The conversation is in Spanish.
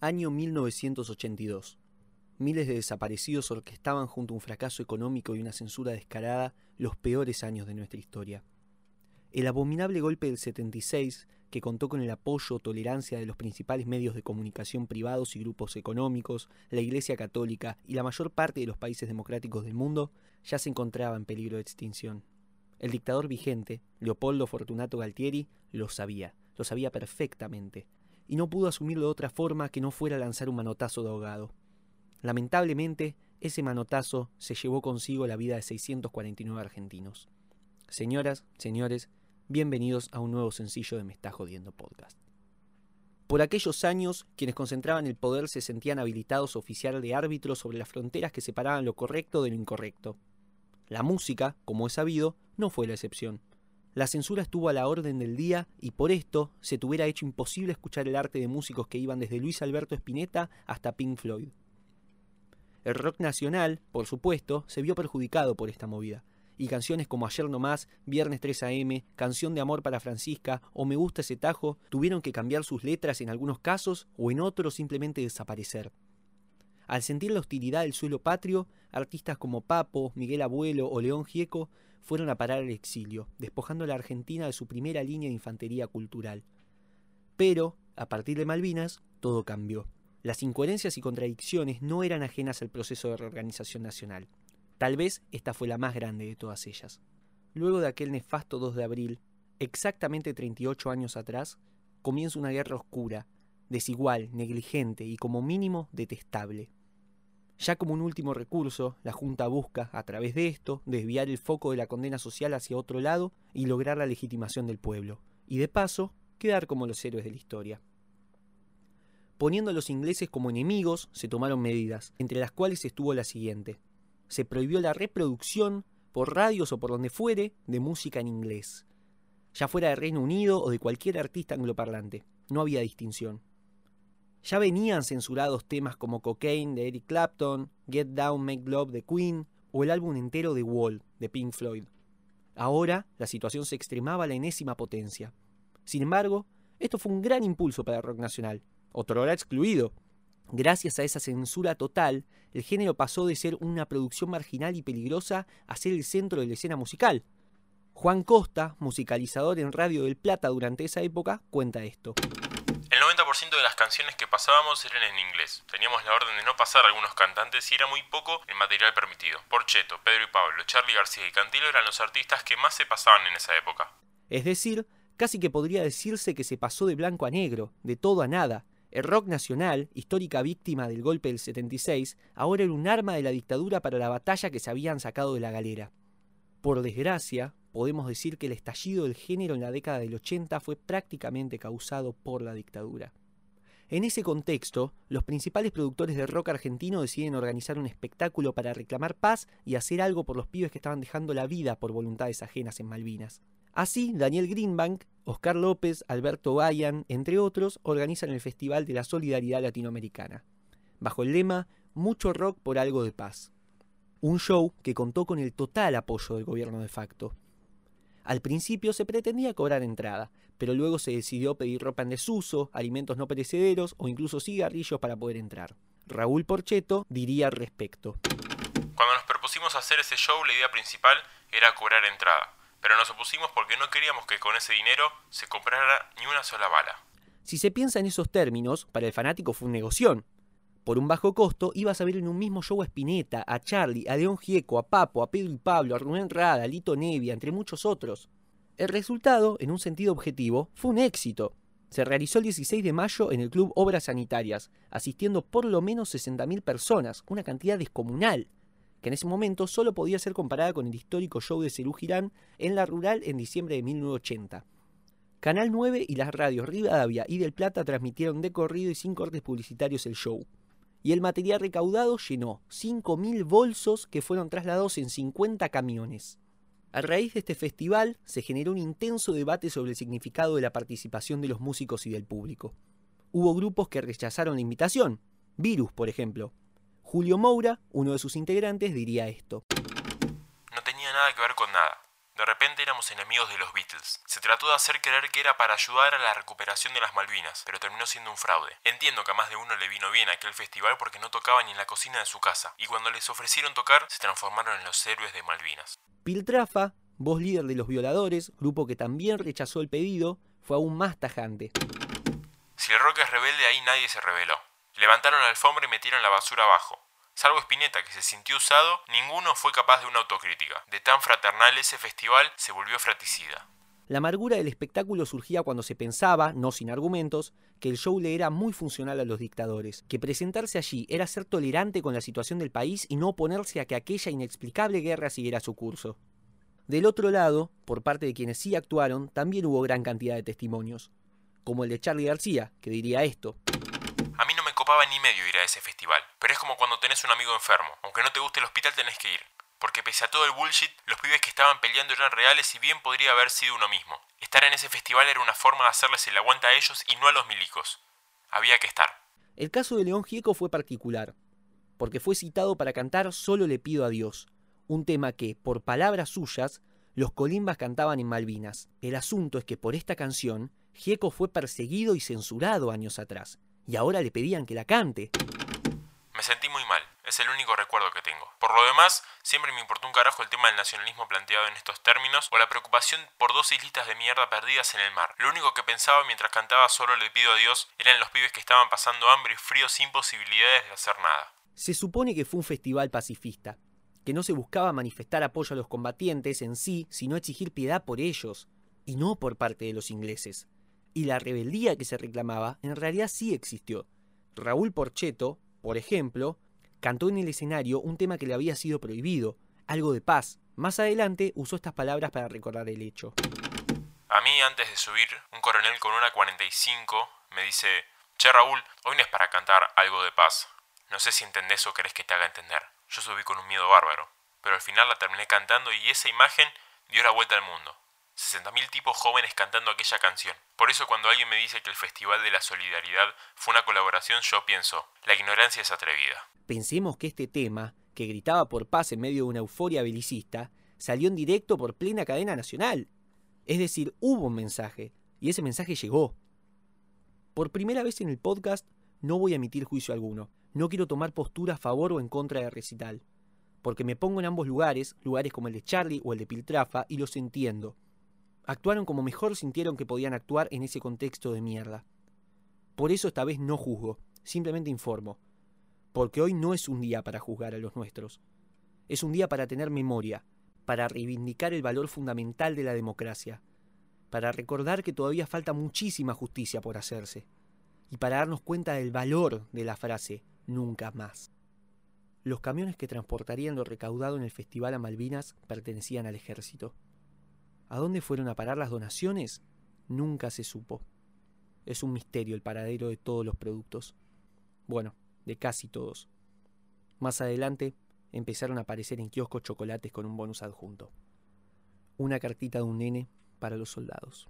Año 1982. Miles de desaparecidos orquestaban junto a un fracaso económico y una censura descarada los peores años de nuestra historia. El abominable golpe del 76, que contó con el apoyo o tolerancia de los principales medios de comunicación privados y grupos económicos, la Iglesia Católica y la mayor parte de los países democráticos del mundo, ya se encontraba en peligro de extinción. El dictador vigente, Leopoldo Fortunato Galtieri, lo sabía, lo sabía perfectamente, y no pudo asumirlo de otra forma que no fuera lanzar un manotazo de ahogado. Lamentablemente, ese manotazo se llevó consigo la vida de 649 argentinos. Señoras, señores, bienvenidos a un nuevo sencillo de Me está jodiendo podcast. Por aquellos años, quienes concentraban el poder se sentían habilitados a oficiar de árbitros sobre las fronteras que separaban lo correcto de lo incorrecto. La música, como es sabido, no fue la excepción. La censura estuvo a la orden del día y por esto se tuviera hecho imposible escuchar el arte de músicos que iban desde Luis Alberto Spinetta hasta Pink Floyd. El rock nacional, por supuesto, se vio perjudicado por esta movida, y canciones como Ayer no más, Viernes 3 AM, Canción de Amor para Francisca o Me gusta ese tajo tuvieron que cambiar sus letras en algunos casos o en otros simplemente desaparecer. Al sentir la hostilidad del suelo patrio, artistas como Papo, Miguel Abuelo o León Gieco fueron a parar al exilio, despojando a la Argentina de su primera línea de infantería cultural. Pero, a partir de Malvinas, todo cambió. Las incoherencias y contradicciones no eran ajenas al proceso de reorganización nacional. Tal vez esta fue la más grande de todas ellas. Luego de aquel nefasto 2 de abril, exactamente 38 años atrás, comienza una guerra oscura, desigual, negligente y como mínimo detestable. Ya como un último recurso, la Junta busca, a través de esto, desviar el foco de la condena social hacia otro lado y lograr la legitimación del pueblo, y de paso, quedar como los héroes de la historia. Poniendo a los ingleses como enemigos, se tomaron medidas, entre las cuales estuvo la siguiente. Se prohibió la reproducción, por radios o por donde fuere, de música en inglés, ya fuera de Reino Unido o de cualquier artista angloparlante. No había distinción. Ya venían censurados temas como Cocaine de Eric Clapton, Get Down, Make Love de Queen o el álbum entero de Wall de Pink Floyd. Ahora la situación se extremaba a la enésima potencia. Sin embargo, esto fue un gran impulso para el rock nacional, otrora excluido. Gracias a esa censura total, el género pasó de ser una producción marginal y peligrosa a ser el centro de la escena musical. Juan Costa, musicalizador en Radio del Plata durante esa época, cuenta esto. El 90% de las canciones que pasábamos eran en inglés. Teníamos la orden de no pasar algunos cantantes y era muy poco el material permitido. Porcheto, Pedro y Pablo, Charlie García y Cantilo eran los artistas que más se pasaban en esa época. Es decir, casi que podría decirse que se pasó de blanco a negro, de todo a nada. El rock nacional, histórica víctima del golpe del 76, ahora era un arma de la dictadura para la batalla que se habían sacado de la galera. Por desgracia, podemos decir que el estallido del género en la década del 80 fue prácticamente causado por la dictadura. En ese contexto, los principales productores de rock argentino deciden organizar un espectáculo para reclamar paz y hacer algo por los pibes que estaban dejando la vida por voluntades ajenas en Malvinas. Así, Daniel Greenbank, Oscar López, Alberto Bayan, entre otros, organizan el Festival de la Solidaridad Latinoamericana, bajo el lema Mucho rock por algo de paz. Un show que contó con el total apoyo del gobierno de facto. Al principio se pretendía cobrar entrada, pero luego se decidió pedir ropa en desuso, alimentos no perecederos o incluso cigarrillos para poder entrar. Raúl Porcheto diría al respecto. Cuando nos propusimos hacer ese show, la idea principal era cobrar entrada, pero nos opusimos porque no queríamos que con ese dinero se comprara ni una sola bala. Si se piensa en esos términos, para el fanático fue un negoción. Por un bajo costo, ibas a ver en un mismo show a Spinetta, a Charlie, a León Gieco, a Papo, a Pedro y Pablo, a Rubén Rada, a Lito Nevia, entre muchos otros. El resultado, en un sentido objetivo, fue un éxito. Se realizó el 16 de mayo en el Club Obras Sanitarias, asistiendo por lo menos 60.000 personas, una cantidad descomunal, que en ese momento solo podía ser comparada con el histórico show de Cerú Girán en la rural en diciembre de 1980. Canal 9 y las radios Rivadavia y Del Plata transmitieron de corrido y sin cortes publicitarios el show y el material recaudado llenó 5.000 bolsos que fueron trasladados en 50 camiones. A raíz de este festival se generó un intenso debate sobre el significado de la participación de los músicos y del público. Hubo grupos que rechazaron la invitación, Virus por ejemplo. Julio Moura, uno de sus integrantes, diría esto. No tenía nada que ver. De repente éramos enemigos de los Beatles. Se trató de hacer creer que era para ayudar a la recuperación de las Malvinas, pero terminó siendo un fraude. Entiendo que a más de uno le vino bien aquel festival porque no tocaba ni en la cocina de su casa, y cuando les ofrecieron tocar, se transformaron en los héroes de Malvinas. Piltrafa, voz líder de los violadores, grupo que también rechazó el pedido, fue aún más tajante. Si el rock es rebelde, ahí nadie se rebeló. Levantaron la alfombra y metieron la basura abajo. Salvo Spinetta, que se sintió usado, ninguno fue capaz de una autocrítica. De tan fraternal ese festival se volvió fratricida. La amargura del espectáculo surgía cuando se pensaba, no sin argumentos, que el show le era muy funcional a los dictadores, que presentarse allí era ser tolerante con la situación del país y no oponerse a que aquella inexplicable guerra siguiera su curso. Del otro lado, por parte de quienes sí actuaron, también hubo gran cantidad de testimonios, como el de Charlie García, que diría esto copaba ni medio ir a ese festival, pero es como cuando tenés un amigo enfermo. Aunque no te guste el hospital tenés que ir. Porque pese a todo el bullshit, los pibes que estaban peleando eran reales y bien podría haber sido uno mismo. Estar en ese festival era una forma de hacerles el aguanta a ellos y no a los milicos. Había que estar. El caso de León Gieco fue particular, porque fue citado para cantar Solo le pido a Dios, un tema que, por palabras suyas, los colimbas cantaban en Malvinas. El asunto es que por esta canción, Gieco fue perseguido y censurado años atrás, y ahora le pedían que la cante. Me sentí muy mal, es el único recuerdo que tengo. Por lo demás, siempre me importó un carajo el tema del nacionalismo planteado en estos términos o la preocupación por dos islitas de mierda perdidas en el mar. Lo único que pensaba mientras cantaba Solo le pido a Dios eran los pibes que estaban pasando hambre y frío sin posibilidades de hacer nada. Se supone que fue un festival pacifista, que no se buscaba manifestar apoyo a los combatientes en sí, sino exigir piedad por ellos, y no por parte de los ingleses y la rebeldía que se reclamaba en realidad sí existió. Raúl Porcheto, por ejemplo, cantó en el escenario un tema que le había sido prohibido, algo de paz. Más adelante usó estas palabras para recordar el hecho. A mí, antes de subir, un coronel con una 45 me dice, Che Raúl, hoy no es para cantar algo de paz. No sé si entendés o querés que te haga entender. Yo subí con un miedo bárbaro, pero al final la terminé cantando y esa imagen dio la vuelta al mundo. 60.000 tipos jóvenes cantando aquella canción. Por eso cuando alguien me dice que el Festival de la Solidaridad fue una colaboración, yo pienso, la ignorancia es atrevida. Pensemos que este tema, que gritaba por paz en medio de una euforia belicista, salió en directo por plena cadena nacional. Es decir, hubo un mensaje, y ese mensaje llegó. Por primera vez en el podcast no voy a emitir juicio alguno. No quiero tomar postura a favor o en contra de recital. Porque me pongo en ambos lugares, lugares como el de Charlie o el de Piltrafa, y los entiendo Actuaron como mejor sintieron que podían actuar en ese contexto de mierda. Por eso esta vez no juzgo, simplemente informo. Porque hoy no es un día para juzgar a los nuestros. Es un día para tener memoria, para reivindicar el valor fundamental de la democracia, para recordar que todavía falta muchísima justicia por hacerse, y para darnos cuenta del valor de la frase nunca más. Los camiones que transportarían lo recaudado en el Festival a Malvinas pertenecían al ejército. ¿A dónde fueron a parar las donaciones? Nunca se supo. Es un misterio el paradero de todos los productos. Bueno, de casi todos. Más adelante empezaron a aparecer en kioscos chocolates con un bonus adjunto. Una cartita de un nene para los soldados.